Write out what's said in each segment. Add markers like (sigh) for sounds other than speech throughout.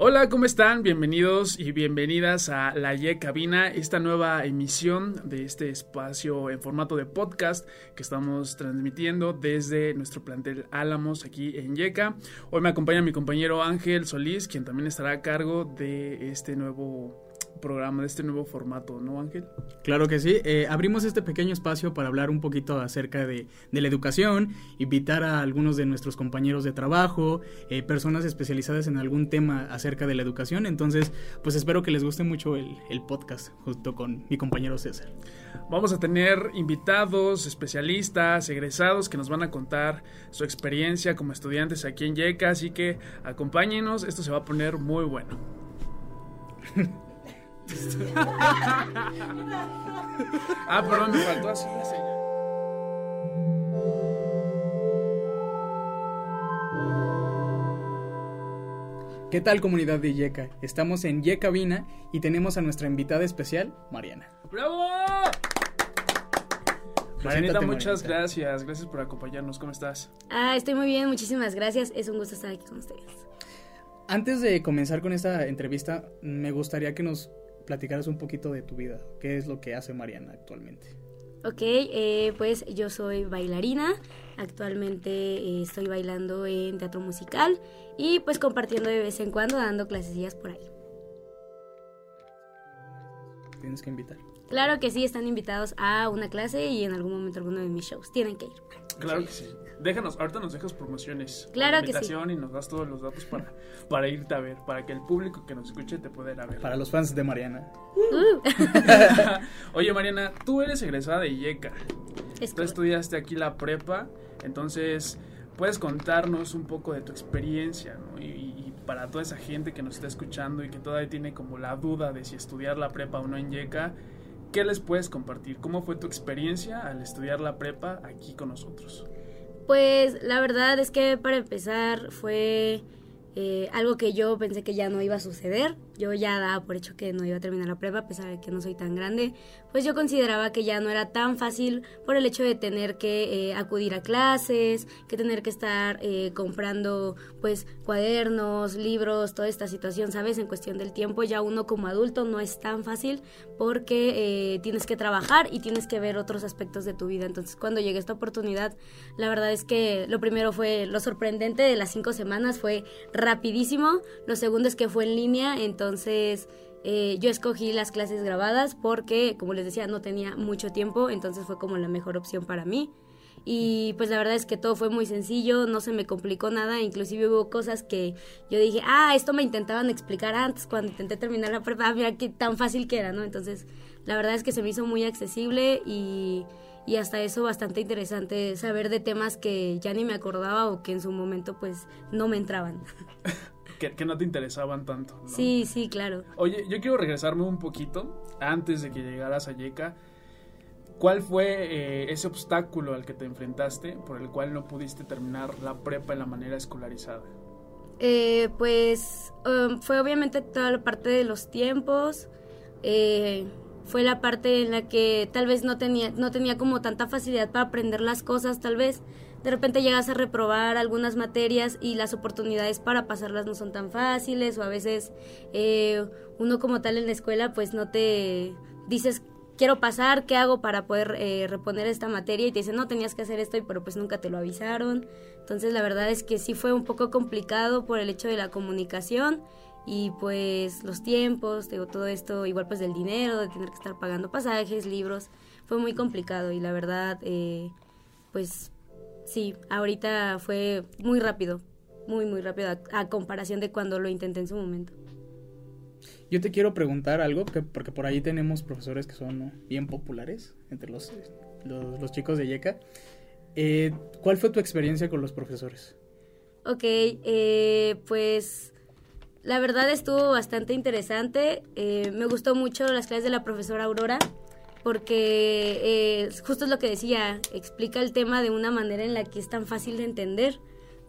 Hola, ¿cómo están? Bienvenidos y bienvenidas a La Ye Cabina, esta nueva emisión de este espacio en formato de podcast que estamos transmitiendo desde nuestro plantel Álamos aquí en Yeca. Hoy me acompaña mi compañero Ángel Solís, quien también estará a cargo de este nuevo programa, de este nuevo formato, ¿no, Ángel? Claro que sí. Eh, abrimos este pequeño espacio para hablar un poquito acerca de, de la educación, invitar a algunos de nuestros compañeros de trabajo, eh, personas especializadas en algún tema acerca de la educación. Entonces, pues espero que les guste mucho el, el podcast junto con mi compañero César. Vamos a tener invitados, especialistas, egresados que nos van a contar su experiencia como estudiantes aquí en YECA, así que acompáñenos, esto se va a poner muy bueno. (laughs) ah, perdón, me faltó así la señal. ¿Qué tal comunidad de Yeca? Estamos en Yecabina y tenemos a nuestra invitada especial, Mariana. ¡Bravo! Marianita, muchas gracias. Gracias por acompañarnos. ¿Cómo estás? Ah, estoy muy bien, muchísimas gracias. Es un gusto estar aquí con ustedes. Antes de comenzar con esta entrevista, me gustaría que nos platicaras un poquito de tu vida. ¿Qué es lo que hace Mariana actualmente? Ok, eh, pues yo soy bailarina. Actualmente eh, estoy bailando en teatro musical y pues compartiendo de vez en cuando, dando clasecillas por ahí. Tienes que invitar. Claro que sí, están invitados a una clase y en algún momento alguno de mis shows. Tienen que ir. Claro que sí. Déjanos, ahorita nos dejas promociones. Claro que sí. Y nos das todos los datos para, para irte a ver, para que el público que nos escuche te pueda ir a ver. Para los fans de Mariana. Uh. (laughs) Oye, Mariana, tú eres egresada de IECA. Es Tú estudiaste aquí la prepa, entonces puedes contarnos un poco de tu experiencia, ¿no? Y, y para toda esa gente que nos está escuchando y que todavía tiene como la duda de si estudiar la prepa o no en IECA, ¿qué les puedes compartir? ¿Cómo fue tu experiencia al estudiar la prepa aquí con nosotros? Pues la verdad es que para empezar fue eh, algo que yo pensé que ya no iba a suceder. Yo ya daba por hecho que no iba a terminar la prueba, a pesar de que no soy tan grande. Pues yo consideraba que ya no era tan fácil por el hecho de tener que eh, acudir a clases, que tener que estar eh, comprando pues cuadernos, libros, toda esta situación, ¿sabes? En cuestión del tiempo, ya uno como adulto no es tan fácil porque eh, tienes que trabajar y tienes que ver otros aspectos de tu vida. Entonces cuando llegué a esta oportunidad, la verdad es que lo primero fue lo sorprendente de las cinco semanas, fue rapidísimo. Lo segundo es que fue en línea, entonces eh, yo escogí las clases grabadas porque, como les decía, no tenía mucho tiempo, entonces fue como la mejor opción para mí. Y pues la verdad es que todo fue muy sencillo, no se me complicó nada, inclusive hubo cosas que yo dije, ah, esto me intentaban explicar antes cuando intenté terminar la prueba, ah, mira qué tan fácil que era, ¿no? Entonces, la verdad es que se me hizo muy accesible y, y hasta eso bastante interesante saber de temas que ya ni me acordaba o que en su momento pues no me entraban. (laughs) Que, que no te interesaban tanto. ¿no? Sí, sí, claro. Oye, yo quiero regresarme un poquito antes de que llegaras a Yeca. ¿Cuál fue eh, ese obstáculo al que te enfrentaste por el cual no pudiste terminar la prepa en la manera escolarizada? Eh, pues um, fue obviamente toda la parte de los tiempos. eh, fue la parte en la que tal vez no tenía, no tenía como tanta facilidad para aprender las cosas, tal vez. De repente llegas a reprobar algunas materias y las oportunidades para pasarlas no son tan fáciles o a veces eh, uno como tal en la escuela pues no te dices quiero pasar, ¿qué hago para poder eh, reponer esta materia? Y te dicen, no, tenías que hacer esto, pero pues nunca te lo avisaron. Entonces la verdad es que sí fue un poco complicado por el hecho de la comunicación y pues los tiempos, todo esto, igual pues del dinero, de tener que estar pagando pasajes, libros, fue muy complicado y la verdad, eh, pues sí, ahorita fue muy rápido, muy, muy rápido a, a comparación de cuando lo intenté en su momento. Yo te quiero preguntar algo, que, porque por ahí tenemos profesores que son bien populares entre los, los, los chicos de Yeca. Eh, ¿Cuál fue tu experiencia con los profesores? Ok, eh, pues la verdad estuvo bastante interesante. Eh, me gustó mucho las clases de la profesora Aurora porque eh, justo es lo que decía, explica el tema de una manera en la que es tan fácil de entender,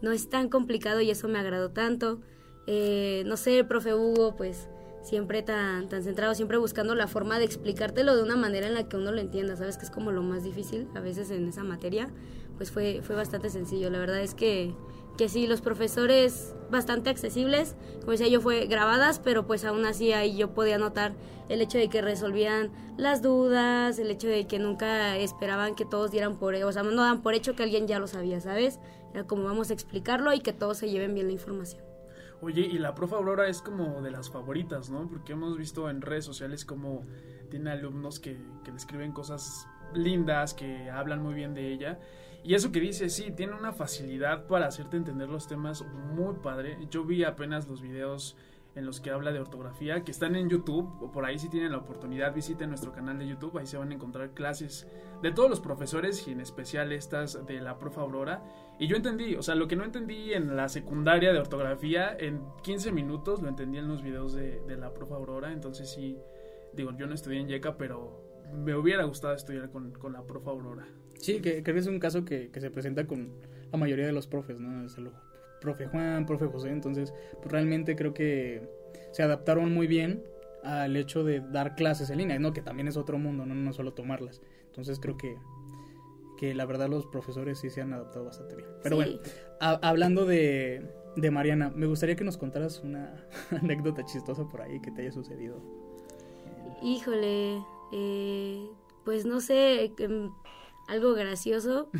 no es tan complicado y eso me agradó tanto. Eh, no sé, profe Hugo, pues siempre tan, tan centrado, siempre buscando la forma de explicártelo de una manera en la que uno lo entienda, sabes que es como lo más difícil a veces en esa materia, pues fue, fue bastante sencillo. La verdad es que que sí, los profesores bastante accesibles, como decía yo, fue grabadas, pero pues aún así ahí yo podía notar el hecho de que resolvían las dudas, el hecho de que nunca esperaban que todos dieran por, o sea, no dan por hecho que alguien ya lo sabía, ¿sabes? Era como vamos a explicarlo y que todos se lleven bien la información. Oye, y la profe Aurora es como de las favoritas, ¿no? Porque hemos visto en redes sociales como tiene alumnos que, que le escriben cosas lindas, que hablan muy bien de ella. Y eso que dice, sí, tiene una facilidad para hacerte entender los temas muy padre. Yo vi apenas los videos en los que habla de ortografía, que están en YouTube, o por ahí si tienen la oportunidad visiten nuestro canal de YouTube, ahí se van a encontrar clases de todos los profesores y en especial estas de la profe Aurora. Y yo entendí, o sea, lo que no entendí en la secundaria de ortografía, en 15 minutos lo entendí en los videos de, de la profe Aurora, entonces sí, digo, yo no estudié en YECA, pero me hubiera gustado estudiar con, con la profe Aurora. Sí, que creo que es un caso que, que, se presenta con la mayoría de los profes, ¿no? Es el profe Juan, profe José, entonces pues realmente creo que se adaptaron muy bien al hecho de dar clases en línea, ¿no? Que también es otro mundo, no, no solo tomarlas. Entonces creo que, que la verdad los profesores sí se han adaptado bastante bien. Pero Sí. bueno, a- hablando de, de Mariana, me gustaría que nos contaras una (laughs) anécdota chistosa por ahí que te haya sucedido. Híjole, eh, pues no sé, em, algo gracioso. (laughs)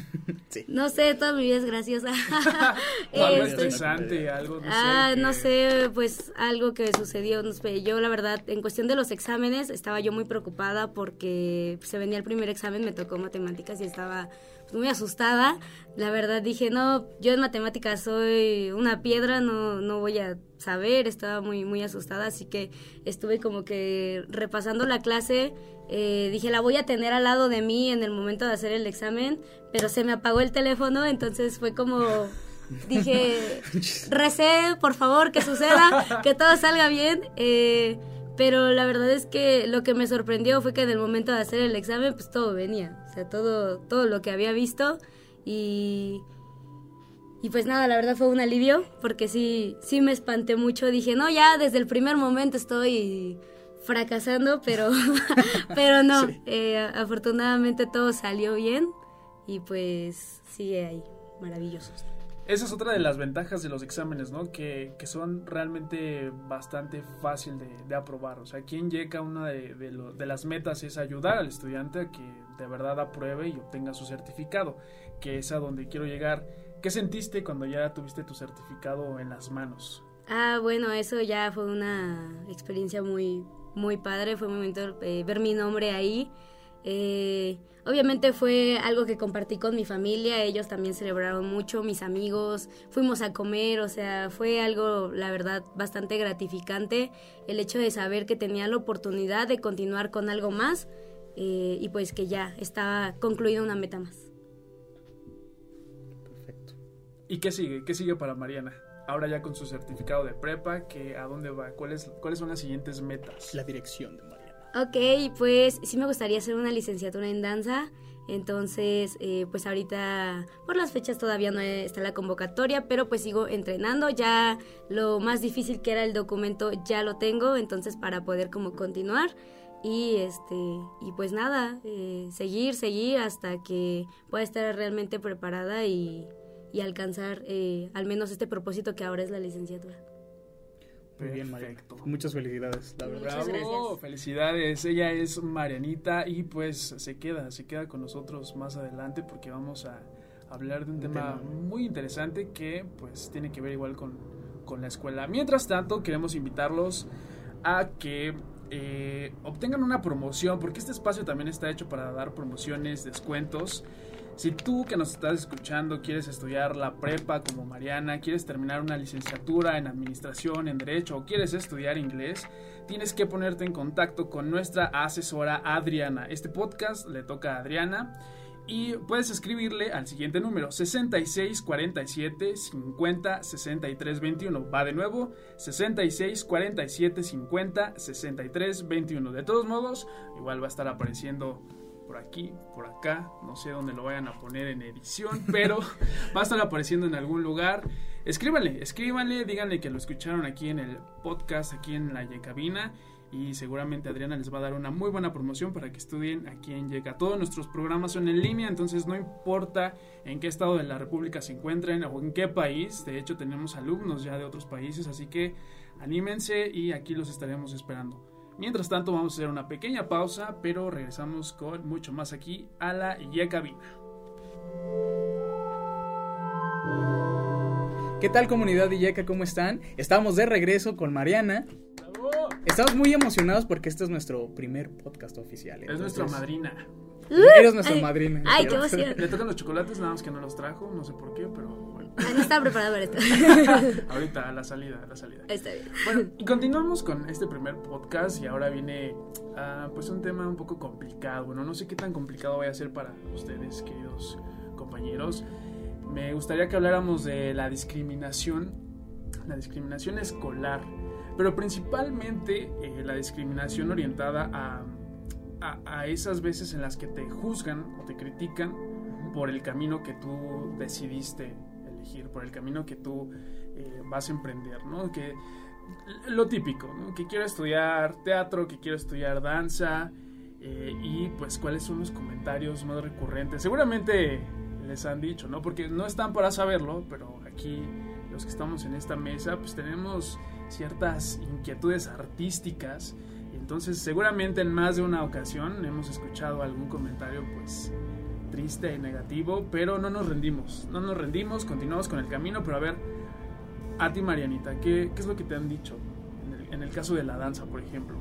Sí. No sé, toda mi vida es graciosa. (laughs) (laughs) O algo Este, estresante, algo, no sé. Ah, que- no sé, pues algo que sucedió. no sé, Yo, la verdad, en cuestión de los exámenes, estaba yo muy preocupada porque se venía el primer examen, me tocó matemáticas y estaba pues, muy asustada. La verdad, dije, no, yo en matemáticas soy una piedra, no, no voy a saber. Estaba muy, muy asustada, así que estuve como que repasando la clase. Eh, dije, la voy a tener al lado de mí en el momento de hacer el examen, pero se me apagó el teléfono, entonces fue como dije, (laughs) recé, por favor, que suceda, que todo salga bien. eh, pero la verdad es que lo que me sorprendió fue que en el momento de hacer el examen, pues todo venía. O sea, todo, todo lo que había visto. Y, y pues nada, la verdad fue un alivio, porque sí, sí me espanté mucho. Dije, no, ya desde el primer momento estoy fracasando, pero, (laughs) pero no. eh, afortunadamente todo salió bien. Y pues sigue ahí, maravilloso. Esa es otra de las ventajas de los exámenes, ¿no? Que, que son realmente bastante fácil de, de aprobar. O sea, aquí en YECA una de, de, lo- de las metas es ayudar al estudiante a que de verdad apruebe y obtenga su certificado, que es a donde quiero llegar. ¿Qué sentiste cuando ya tuviste tu certificado en las manos? Ah, bueno, eso ya fue una experiencia muy, muy padre. Fue un momento eh, ver mi nombre ahí. Eh, obviamente fue algo que compartí con mi familia. Ellos también celebraron mucho, mis amigos. Fuimos a comer, o sea, fue algo, la verdad, bastante gratificante. El hecho de saber que tenía la oportunidad de continuar con algo más eh, y pues que ya estaba concluida una meta más. Perfecto. ¿Y qué sigue? ¿Qué sigue para Mariana? Ahora ya con su certificado de prepa, que ¿a dónde va? ¿Cuáles, ¿Cuáles son las siguientes metas? La dirección de Mariana. Ok, pues sí me gustaría hacer una licenciatura en danza. Entonces, eh, pues ahorita por las fechas todavía no está la convocatoria, pero pues sigo entrenando. Ya lo más difícil que era el documento ya lo tengo, entonces para poder como continuar y este y pues nada, eh, seguir, seguir hasta que pueda estar realmente preparada y, y alcanzar eh, al menos este propósito que ahora es la licenciatura. Muy bien. Perfecto. Muchas felicidades, la verdad. Muchas gracias. felicidades. Ella es Marianita y pues se queda, se queda con nosotros más adelante porque vamos a hablar de un, Un tema, tema. muy interesante que pues tiene que ver igual con, con la escuela. Mientras tanto, queremos invitarlos a que eh, obtengan una promoción porque este espacio también está hecho para dar promociones, descuentos. Si tú que nos estás escuchando quieres estudiar la prepa como Mariana, quieres terminar una licenciatura en administración, en derecho o quieres estudiar inglés, tienes que ponerte en contacto con nuestra asesora Adriana. Este podcast le toca a Adriana y puedes escribirle al siguiente número 66 47 50 63 21. Va de nuevo 66 47 50 63 21. De todos modos, igual va a estar apareciendo por aquí, por acá, no sé dónde lo vayan a poner en edición, (laughs) pero va a estar apareciendo en algún lugar. escríbanle, escríbanle, díganle que lo escucharon aquí en el podcast, aquí en la Yecabina y seguramente Adriana les va a dar una muy buena promoción para que estudien aquí en Yeca. Todos nuestros programas son en línea, entonces no importa en qué estado de la República se encuentren o en qué país, de hecho tenemos alumnos ya de otros países, así que anímense y aquí los estaremos esperando. Mientras tanto vamos a hacer una pequeña pausa, pero regresamos con mucho más aquí a la Yecabina. ¿Qué tal comunidad de Yeca? ¿Cómo están? Estamos de regreso con Mariana Estamos muy emocionados porque este es nuestro primer podcast oficial. Es nuestra madrina. Eres nuestra madrina. Ay, qué emoción. Le tocan los chocolates, nada más que no los trajo, no sé por qué, pero bueno. Ah, no estaba preparado para esto. (laughs) Ahorita, a la salida, a la salida. Está bien. Bueno, y continuamos con este primer podcast y ahora viene uh, pues un tema un poco complicado. Bueno, no sé qué tan complicado voy a ser para ustedes, queridos compañeros. Me gustaría que habláramos de la discriminación, la discriminación escolar pero principalmente eh, la discriminación orientada a, a, esas veces en las que te juzgan o te critican por el camino que tú decidiste elegir, por el camino que tú eh, vas a emprender, ¿no? Que lo típico, ¿no? Que quiero estudiar teatro, que quiero estudiar danza, eh, y pues cuáles son los comentarios más recurrentes. Seguramente les han dicho, ¿no? Porque no están para saberlo, pero aquí los que estamos en esta mesa, pues tenemos ciertas inquietudes artísticas. Entonces seguramente en más de una ocasión hemos escuchado algún comentario pues triste negativo, pero no nos rendimos, no nos rendimos, continuamos con el camino, pero a ver, a ti Marianita, ¿qué, qué es lo que te han dicho en el, en el, caso de la danza, por ejemplo?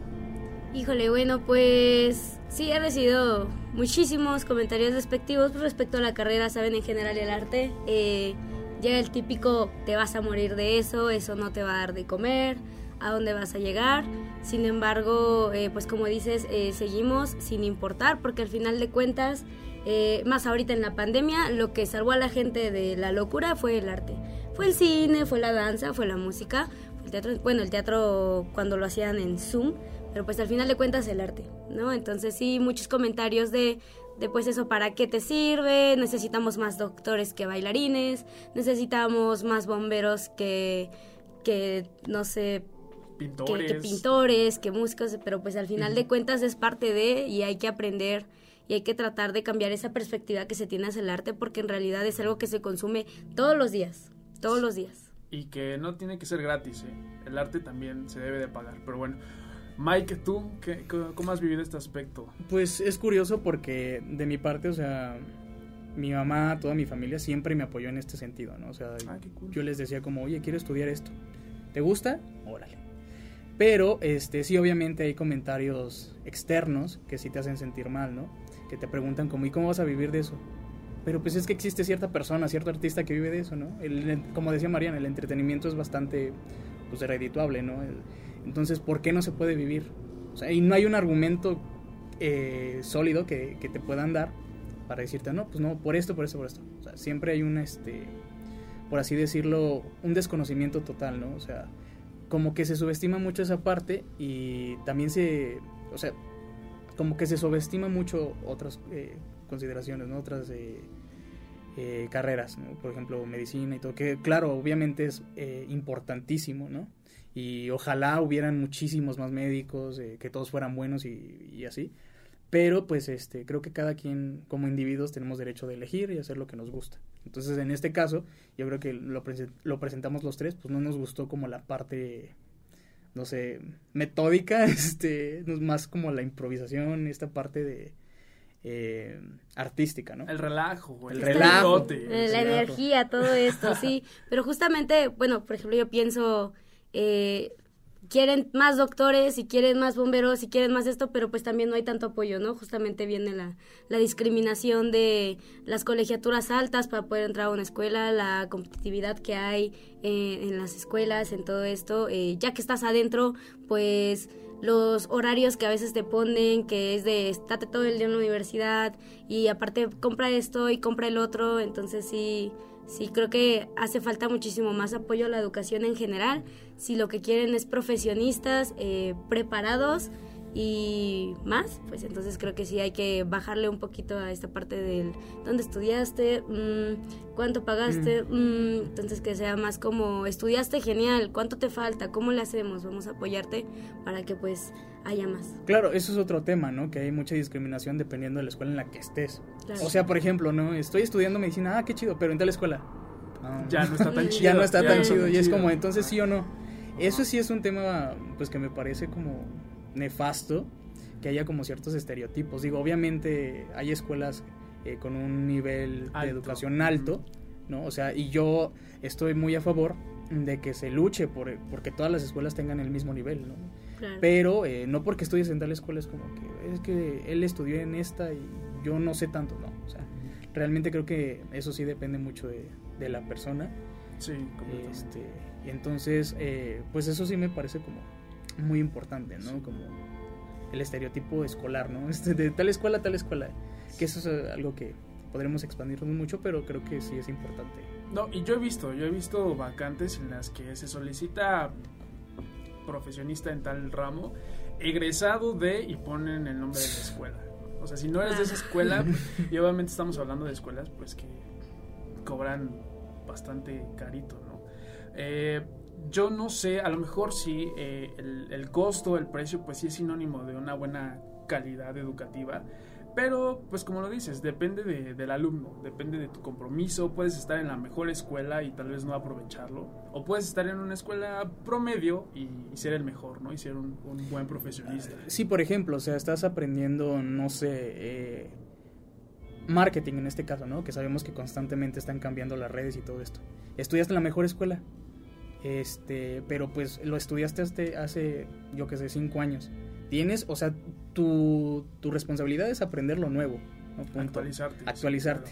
Híjole, bueno, pues sí, he recibido muchísimos comentarios despectivos respecto a la carrera, saben, en general el arte. Eh, llega el típico te vas a morir de eso, eso no te va a dar de comer, a dónde vas a llegar. Sin embargo, eh, pues como dices, eh, seguimos sin importar porque al final de cuentas, eh, más ahorita en la pandemia, lo que salvó a la gente de la locura fue el arte. Fue el cine, fue la danza, fue la música, el teatro, bueno, el teatro cuando lo hacían en Zoom, pero pues al final de cuentas el arte, ¿no? Entonces sí, muchos comentarios de Después eso, ¿para qué te sirve? Necesitamos más doctores que bailarines, necesitamos más bomberos que, que no sé, pintores. Que, pintores, que músicos, pero pues al final de cuentas es parte de y hay que aprender y hay que tratar de cambiar esa perspectiva que se tiene hacia el arte porque en realidad es algo que se consume todos los días, todos los días. Y que no tiene que ser gratis, ¿eh? el arte también se debe de pagar, pero bueno. Mike, ¿tú qué, cómo has vivido este aspecto? Pues es curioso porque de mi parte, o sea, mi mamá, toda mi familia siempre me apoyó en este sentido, ¿no? O sea, ah, yo les decía como, oye, quiero estudiar esto. ¿Te gusta? Órale. Pero, este, sí, obviamente hay comentarios externos que sí te hacen sentir mal, ¿no? Que te preguntan como, ¿y cómo vas a vivir de eso? Pero pues es que existe cierta persona, cierto artista que vive de eso, ¿no? El, como decía Mariana, el entretenimiento es bastante, pues, redituable, ¿no? Entonces, ¿por qué no se puede vivir? O y no hay un argumento eh, sólido que, te puedan dar para decirte, no, pues no, por esto, por esto, por esto. Siempre hay un, este, por así decirlo, un desconocimiento total, ¿no? O sea, como que se subestima mucho esa parte y también se, o sea, como que se subestima mucho otras eh, consideraciones, ¿no? Otras eh, carreras, ¿no? Por ejemplo, medicina y todo, que claro, obviamente es importantísimo, ¿no? y ojalá hubieran muchísimos más médicos, eh, que todos fueran buenos y, así. Pero pues este, creo que cada quien como individuos tenemos derecho de elegir y hacer lo que nos gusta. Entonces en este caso, yo creo que lo presentamos los tres, pues no nos gustó como la parte, no sé, metódica, (laughs) este, más como la improvisación, esta parte de, eh, artística, ¿no? El relajo, el, relajo. La energía, todo esto, sí. Pero justamente, bueno, por ejemplo, yo pienso eh, quieren más doctores y quieren más bomberos y quieren más esto, pero pues también no hay tanto apoyo, ¿no? Justamente viene la, la discriminación de las colegiaturas altas para poder entrar a una escuela, la competitividad que hay eh, en las escuelas, en todo esto. Eh, ya que estás adentro, pues los horarios que a veces te ponen, que es de estate todo el día en la universidad y aparte compra esto y compra el otro, entonces sí Sí, creo que hace falta muchísimo más apoyo a la educación en general. Si lo que quieren es profesionistas eh, preparados y más, pues entonces creo que sí hay que bajarle un poquito a esta parte del dónde estudiaste, mm, cuánto pagaste, mm, entonces que sea más como estudiaste genial, cuánto te falta, cómo le hacemos, vamos a apoyarte para que pues haya más. Claro, eso es otro tema, ¿no? Que hay mucha discriminación dependiendo de la escuela en la que estés. O sea, por ejemplo, ¿no? Estoy estudiando medicina, ah, qué chido, pero en tal escuela. ya no está tan (laughs) chido. Ya no está tan chido, y es como, entonces sí o no. Eso sí es un tema, pues que me parece como nefasto que haya como ciertos estereotipos. Digo, obviamente hay escuelas eh, con un nivel de educación alto, ¿no? O sea, y yo estoy muy a favor de que se luche por porque todas las escuelas tengan el mismo nivel, ¿no? Pero eh, no porque estudies en tal escuela es como que es que él estudió en esta y yo no sé tanto, no. O sea, realmente creo que eso sí depende mucho de, de la persona. Sí, este, entonces, eh, pues eso sí me parece como muy importante, ¿no? Como el estereotipo escolar, ¿no? (laughs) Este, de tal escuela, tal escuela. Que eso es algo que podremos expandirnos mucho, pero creo que sí es importante. No, y yo he visto, yo he visto vacantes en las que se solicita profesionista en tal ramo, egresado de y ponen el nombre de la escuela. O sea, si no eres de esa escuela, (laughs) y obviamente estamos hablando de escuelas pues que cobran bastante carito, ¿no? Eh, yo no sé, a lo mejor sí, eh, el, costo, el precio, pues sí es sinónimo de una buena calidad educativa. Pero, pues como lo dices, depende del alumno, depende de tu compromiso. Puedes estar en la mejor escuela y tal vez no aprovecharlo. O puedes estar en una escuela promedio y, ser el mejor, ¿no? Y ser un, buen profesionista. Sí, por ejemplo, o sea, estás aprendiendo, no sé, eh, marketing en este caso, ¿no? Que sabemos que constantemente están cambiando las redes y todo esto. Estudiaste en la mejor escuela este, pero pues lo estudiaste hace, hace yo que sé, cinco años. Tienes, o sea, tu, tu responsabilidad es aprender lo nuevo. Actualizarte. Actualizarte.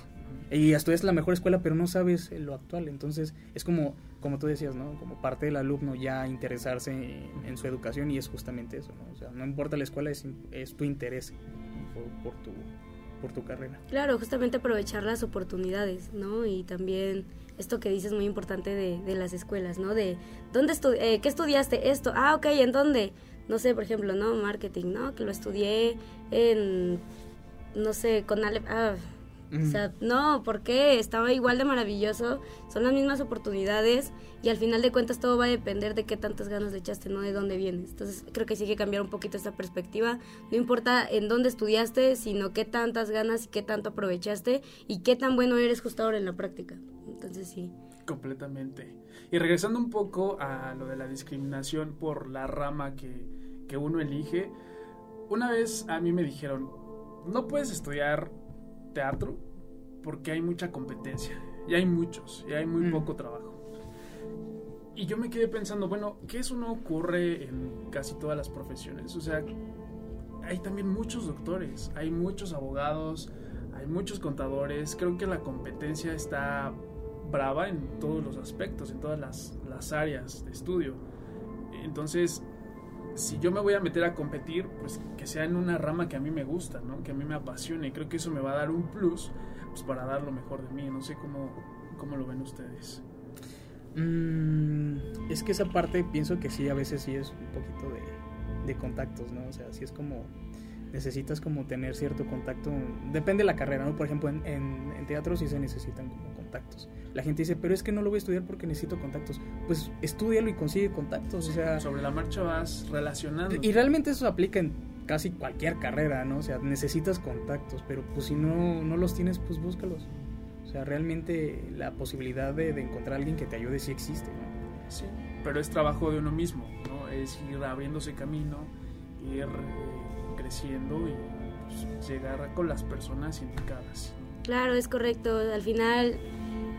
Y estudias la mejor escuela, pero no sabes lo actual. Entonces, es como, como tú decías, ¿no? Como parte del alumno ya interesarse en, su educación y es justamente eso, ¿no? O sea, no importa la escuela, es, es tu interés por, por, tu, por tu carrera. Claro, justamente aprovechar las oportunidades, ¿no? Y también esto que dices muy importante de, de las escuelas, ¿no? De, ¿dónde eh, ¿qué estudiaste? Esto, ah, ok, ¿en dónde? No sé, por ejemplo, ¿no? Marketing, ¿no? Que lo estudié en, no sé, con Ale ah, o sea, no, ¿por qué? Estaba igual de maravilloso, son las mismas oportunidades y al final de cuentas todo va a depender de qué tantas ganas le echaste, no de dónde vienes. Entonces creo que sí hay que cambiar un poquito esta perspectiva. No importa en dónde estudiaste, sino qué tantas ganas y qué tanto aprovechaste y qué tan bueno eres justo ahora en la práctica. Entonces sí. Completamente. Y regresando un poco a lo de la discriminación por la rama que, que uno elige, una vez a mí me dijeron, no puedes estudiar teatro porque hay mucha competencia y hay muchos y hay muy mm. poco trabajo. Y yo me quedé pensando, bueno, que eso no ocurre en casi todas las profesiones. O sea, hay también muchos doctores, hay muchos abogados, hay muchos contadores. Creo que la competencia está brava en todos los aspectos, en todas las, áreas de estudio. Entonces, si yo me voy a meter a competir, pues que sea en una rama que a mí me gusta, ¿no? Que a mí me apasione. Y creo que eso me va a dar un plus pues, para dar lo mejor de mí. No sé cómo, cómo lo ven ustedes. Mm, es que esa parte pienso que sí, a veces sí es un poquito de, de contactos, ¿no? O sea, sí es como necesitas como tener cierto contacto. Depende de la carrera, ¿no? Por ejemplo, en, en, teatro sí se necesitan como contactos. La gente dice, pero es que no lo voy a estudiar porque necesito contactos. Pues estudialo y consigue contactos, o sea... Sobre la marcha vas relacionando. Y realmente eso aplica en casi cualquier carrera, ¿no? O sea, necesitas contactos, pero pues si no, no los tienes, pues búscalos. O sea, realmente la posibilidad de, encontrar a alguien que te ayude sí existe, ¿no? Sí, pero es trabajo de uno mismo, ¿no? Es ir abriéndose camino, ir... Eh, creciendo y pues, llegar con las personas indicadas. Claro, es correcto. Al final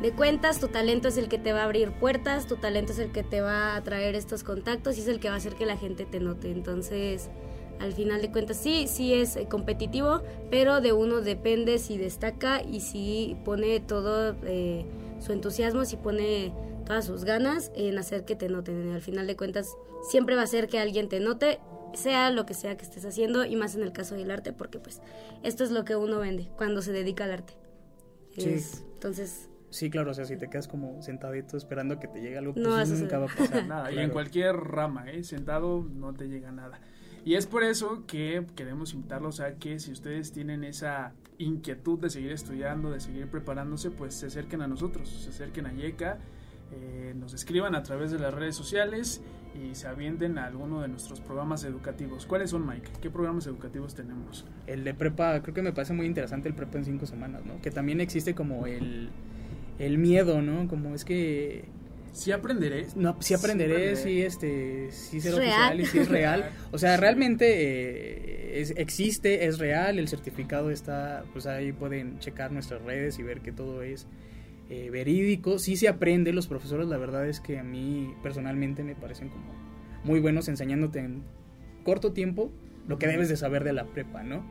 de cuentas, tu talento es el que te va a abrir puertas, tu talento es el que te va a traer estos contactos y es el que va a hacer que la gente te note. Entonces, al final de cuentas, sí, sí es eh, competitivo, pero de uno depende si destaca y si pone todo eh, su entusiasmo, si pone todas sus ganas en hacer que te noten. Al final de cuentas, siempre va a ser que alguien te note sea lo que sea que estés haciendo y más en el caso del arte porque pues esto es lo que uno vende cuando se dedica al arte. Sí. entonces... Sí, claro, o sea, si te quedas como sentadito esperando que te llegue algo, pues nunca va a pasar nada. Y en cualquier rama, ¿eh? Sentado no te llega nada. Y es por eso que queremos invitarlos a que si ustedes tienen esa inquietud de seguir estudiando, de seguir preparándose, pues se acerquen a nosotros, se acerquen a YECA, eh, nos escriban a través de las redes sociales y se avienten a alguno de nuestros programas educativos. ¿Cuáles son, Mike? ¿Qué programas educativos tenemos? El de prepa, creo que me parece muy interesante el prepa en cinco semanas, ¿no? Que también existe como el, el miedo, ¿no? Como es que... Sí aprenderé. No, sí aprenderé, sí, este, sí ser oficial y sí es real. (laughs) O sea, realmente eh, es, existe, es real, el certificado está, pues ahí pueden checar nuestras redes y ver que todo es eh, verídico, sí se aprende, los profesores la verdad es que a mí personalmente me parecen como muy buenos enseñándote en corto tiempo lo que debes de saber de la prepa, ¿no?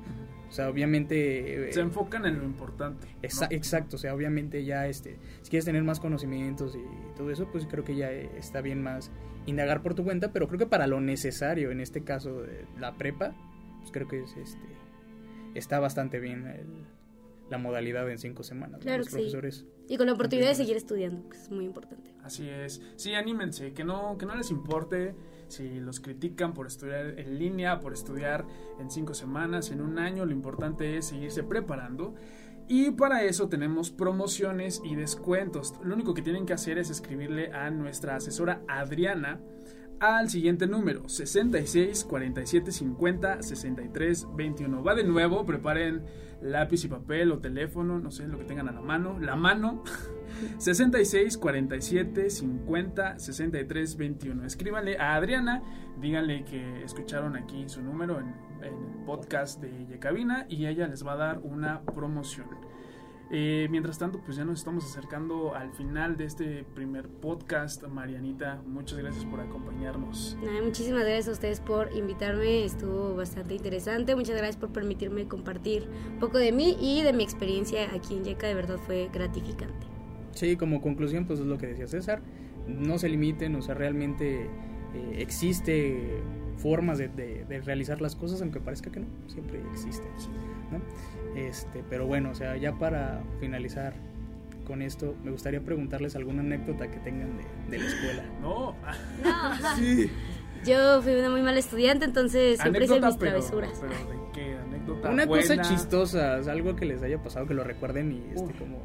O sea, obviamente... Eh, se enfocan en lo importante. Exacto, o sea, obviamente ya, este, si quieres tener más conocimientos y todo eso, pues creo que ya está bien más indagar por tu cuenta, pero creo que para lo necesario, en este caso de la prepa, pues creo que es, este, está bastante bien el, la modalidad en cinco semanas. Claro, los profesores. Y con la oportunidad de seguir estudiando, que es muy importante. Así es. Sí, anímense, que no, que no les importe si los critican por estudiar en línea, por estudiar en cinco semanas, en un año. Lo importante es seguirse preparando. Y para eso tenemos promociones y descuentos. Lo único que tienen que hacer es escribirle a nuestra asesora Adriana al siguiente número 66 47 50 63 21. Va de nuevo, preparen lápiz y papel o teléfono, no sé, lo que tengan a la mano, la mano. (laughs) 66 47 50 63 21. Escríbanle a Adriana, díganle que escucharon aquí su número en, el podcast de Yecabina y ella les va a dar una promoción. Eh, mientras tanto, pues ya nos estamos acercando al final de este primer podcast. Marianita, muchas gracias por acompañarnos. muchísimas gracias a ustedes por invitarme, estuvo bastante interesante. Muchas gracias por permitirme compartir un poco de mí y de mi experiencia aquí en Yeca, de verdad fue gratificante. Sí, como conclusión, pues es lo que decía César, no se limiten, o sea, realmente eh, existe formas de, de, realizar las cosas, aunque parezca que no, siempre existe. ¿no? Este, pero bueno, o sea, ya para finalizar con esto, me gustaría preguntarles alguna anécdota que tengan de, la escuela. (laughs) No. No. sí. Yo fui una muy mala estudiante, entonces siempre hice mis travesuras. Pero ¿de qué? ¿Anécdota Una cosa chistosa, algo que les haya pasado que lo recuerden y este como.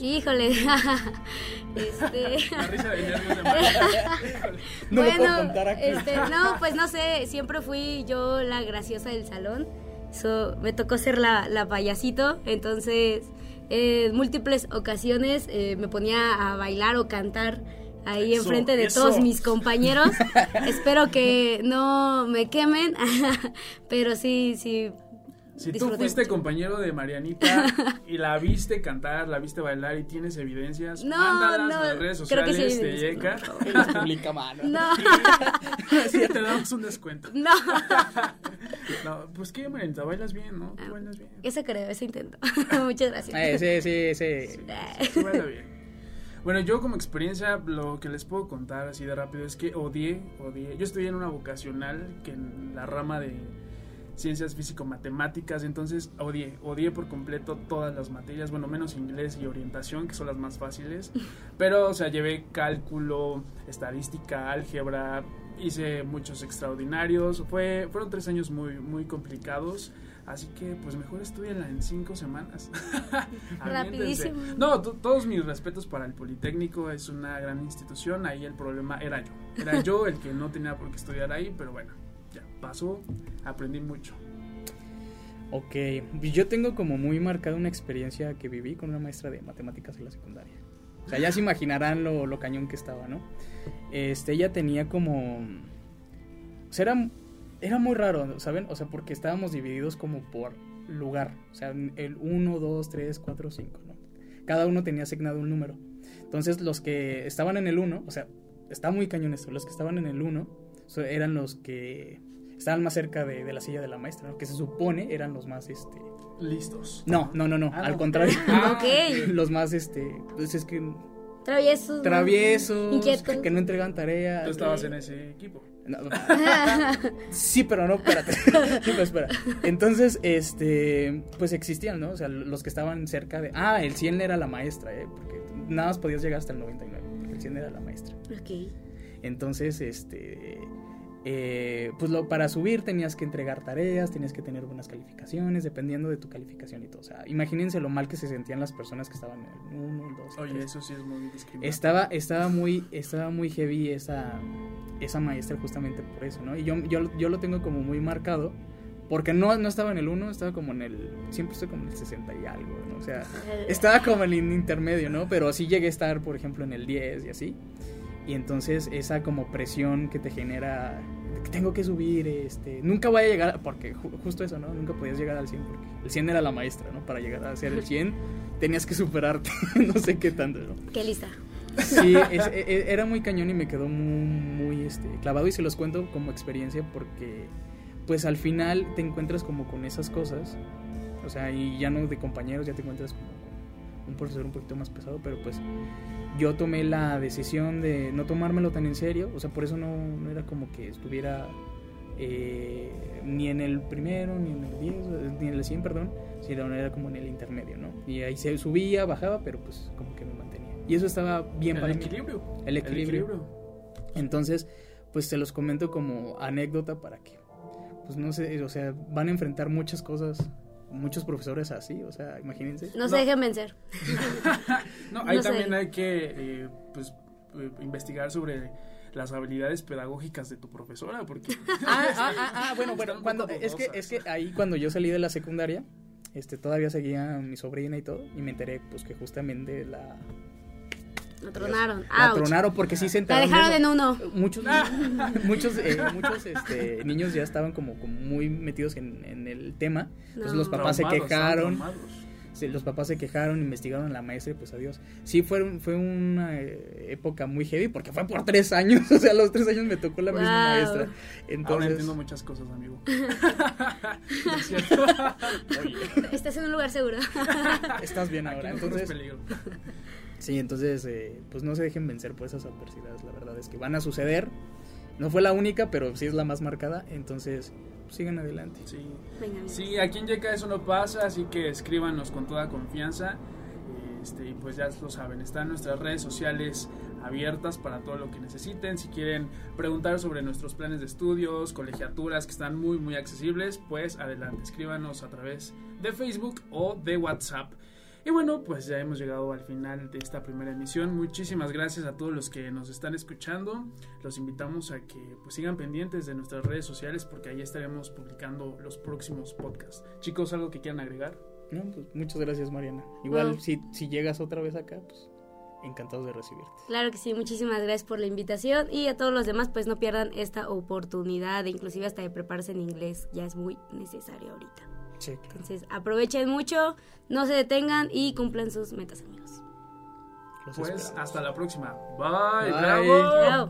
Híjole. (laughs) este... La risa de nervios de (laughs) no bueno, este, no, pues no sé, siempre fui yo la graciosa del salón. Me tocó ser la, la payasito, entonces en múltiples ocasiones eh, me ponía a bailar o cantar ahí enfrente de todos mis compañeros. (laughs) Espero que no me quemen, pero sí, sí si tú fuiste compañero de Marianita y la viste cantar, la viste bailar y tienes evidencias, no, mándalas no, a las redes sociales creo que sí de Yeka. (laughs) No. publica mano. No. (laughs) Así te damos un descuento. No. (laughs) no. Pues qué, Marianita, bailas bien, ¿no? Tú ah, bailas bien. Eso creo, eso intento. Muchas gracias. Eh, sí, sí, sí. Sí, sí baila bien. Bueno, yo como experiencia lo que les puedo contar así de rápido es que odié, odié. Yo estudié en una vocacional que en la rama de ciencias físico-matemáticas, entonces odié, odié por completo todas las materias, bueno, menos inglés y orientación, que son las más fáciles, (laughs) pero, o sea, llevé cálculo, estadística, álgebra, hice muchos extraordinarios, fue, fueron tres años muy, muy complicados, así que, pues, mejor estudienla en cinco semanas. (laughs) Rapidísimo. No, todos mis respetos para el Politécnico, es una gran institución, ahí el problema era yo, era yo el que no tenía por qué estudiar ahí, pero bueno pasó, aprendí mucho. Ok, yo tengo como muy marcada una experiencia que viví con una maestra de matemáticas en la secundaria. O sea, ya se imaginarán lo, lo cañón que estaba, ¿no? Este, ella tenía como... O sea, era, era muy raro, ¿saben? O sea, porque estábamos divididos como por lugar. O sea, el 1, 2, 3, 4, 5, ¿no? Cada uno tenía asignado un número. Entonces, los que estaban en el 1, o sea, está muy cañón esto, los que estaban en el 1 eran los que estaban más cerca de, la silla de la maestra, que se supone eran los más, este... Listos. No, no, no, no, ah, al contrario. (laughs) Ah, (laughs) los más, este, pues es que... Traviesos. Traviesos. Inquietos. Que no entregan tareas. Tú estabas en ese equipo. (laughs) sí, pero no, espérate. sí, pero espera. Entonces, este, pues existían, ¿no? O sea, los que estaban cerca de... Ah, el 100 era la maestra, ¿eh? Porque nada más podías llegar hasta el 99, porque el 100 era la maestra. Ok. Entonces, este eh, pues lo, para subir tenías que entregar tareas, tenías que tener buenas calificaciones, dependiendo de tu calificación y todo. O sea, imagínense lo mal que se sentían las personas que estaban en el 1, el 2. Oye, eso sí es muy discriminante. Estaba, estaba, muy, estaba muy heavy esa, esa maestra justamente por eso, ¿no? Y yo, yo, yo lo tengo como muy marcado. Porque no, no estaba en el 1, estaba como en el... Siempre estoy como en el 60 y algo, ¿no? O sea, (laughs) estaba como en el intermedio, ¿no? Pero sí llegué a estar, por ejemplo, en el 10 y así. Y entonces esa como presión que te genera que tengo que subir, este, nunca voy a llegar, porque justo eso, ¿no? Nunca podías llegar al 100 porque el 100 era la maestra, ¿no? Para llegar a ser el 100 (laughs) tenías que superarte, (laughs) no sé qué tanto, ¿no? Qué lista. Sí, (laughs) es, e, e, era muy cañón y me quedó muy, muy este, clavado y se los cuento como experiencia porque pues al final te encuentras como con esas cosas, o sea, y ya no de compañeros, ya te encuentras como un profesor un poquito más pesado, pero pues yo tomé la decisión de no tomármelo tan en serio, o sea, por eso no, no era como que estuviera eh, ni en el primero, ni en el 10, ni en el 100, perdón, sino era como en el intermedio, ¿no? Y ahí se subía, bajaba, pero pues como que me mantenía. Y eso estaba bien el para equilibrio. El equilibrio. El equilibrio. Entonces, pues se los comento como anécdota para que, pues no sé, o sea, van a enfrentar muchas cosas muchos profesores así, o sea, imagínense. No se dejen vencer. (laughs) no, ahí también hay que eh, pues, eh, investigar sobre las habilidades pedagógicas de tu profesora, porque... (laughs) ah, ah, ah, ah (laughs) bueno, bueno, cuando, es, que, es que ahí cuando yo salí de la secundaria, este, todavía seguía mi sobrina y todo, y me enteré pues que justamente la, la tronaron. La tronaron porque sí se enteraron. La dejaron en uno. Muchos, (laughs) muchos, eh, muchos este, niños ya estaban como, como muy metidos en, en el tema. Entonces los papás se quejaron. los papás se quejaron, investigaron a la maestra y pues adiós. Sí, fue, fue una eh, época muy heavy porque fue por tres años. (laughs) O sea, a los tres años me tocó la misma maestra. Entonces... Ahora entiendo muchas cosas, amigo. (laughs) Estás en un lugar seguro. Estás bien ahora. Entonces, Sí, entonces, eh, pues no se dejen vencer por esas adversidades, la verdad es que van a suceder. No fue la única, pero sí es la más marcada, entonces sigan adelante. Sí, sí aquí en Yeca eso no pasa, así que escríbanos con toda confianza. Este, y pues ya lo saben, están nuestras redes sociales abiertas para todo lo que necesiten. Si quieren preguntar sobre nuestros planes de estudios, colegiaturas que están muy muy accesibles, pues adelante, escríbanos a través de Facebook o de WhatsApp. Y bueno, pues ya hemos llegado al final de esta primera emisión. Muchísimas gracias a todos los que nos están escuchando. Los invitamos a que pues, sigan pendientes de nuestras redes sociales porque ahí estaremos publicando los próximos podcasts. Chicos, ¿algo que quieran agregar? No, pues muchas gracias Mariana. Igual si, si llegas otra vez acá, pues encantados de recibirte. Claro que sí, muchísimas gracias por la invitación y a todos los demás pues no pierdan esta oportunidad inclusive hasta de prepararse en inglés, ya es muy necesario ahorita. Sí. Entonces, aprovechen mucho, no se detengan y cumplan sus metas, amigos. Pues hasta la próxima. Bye. Bye.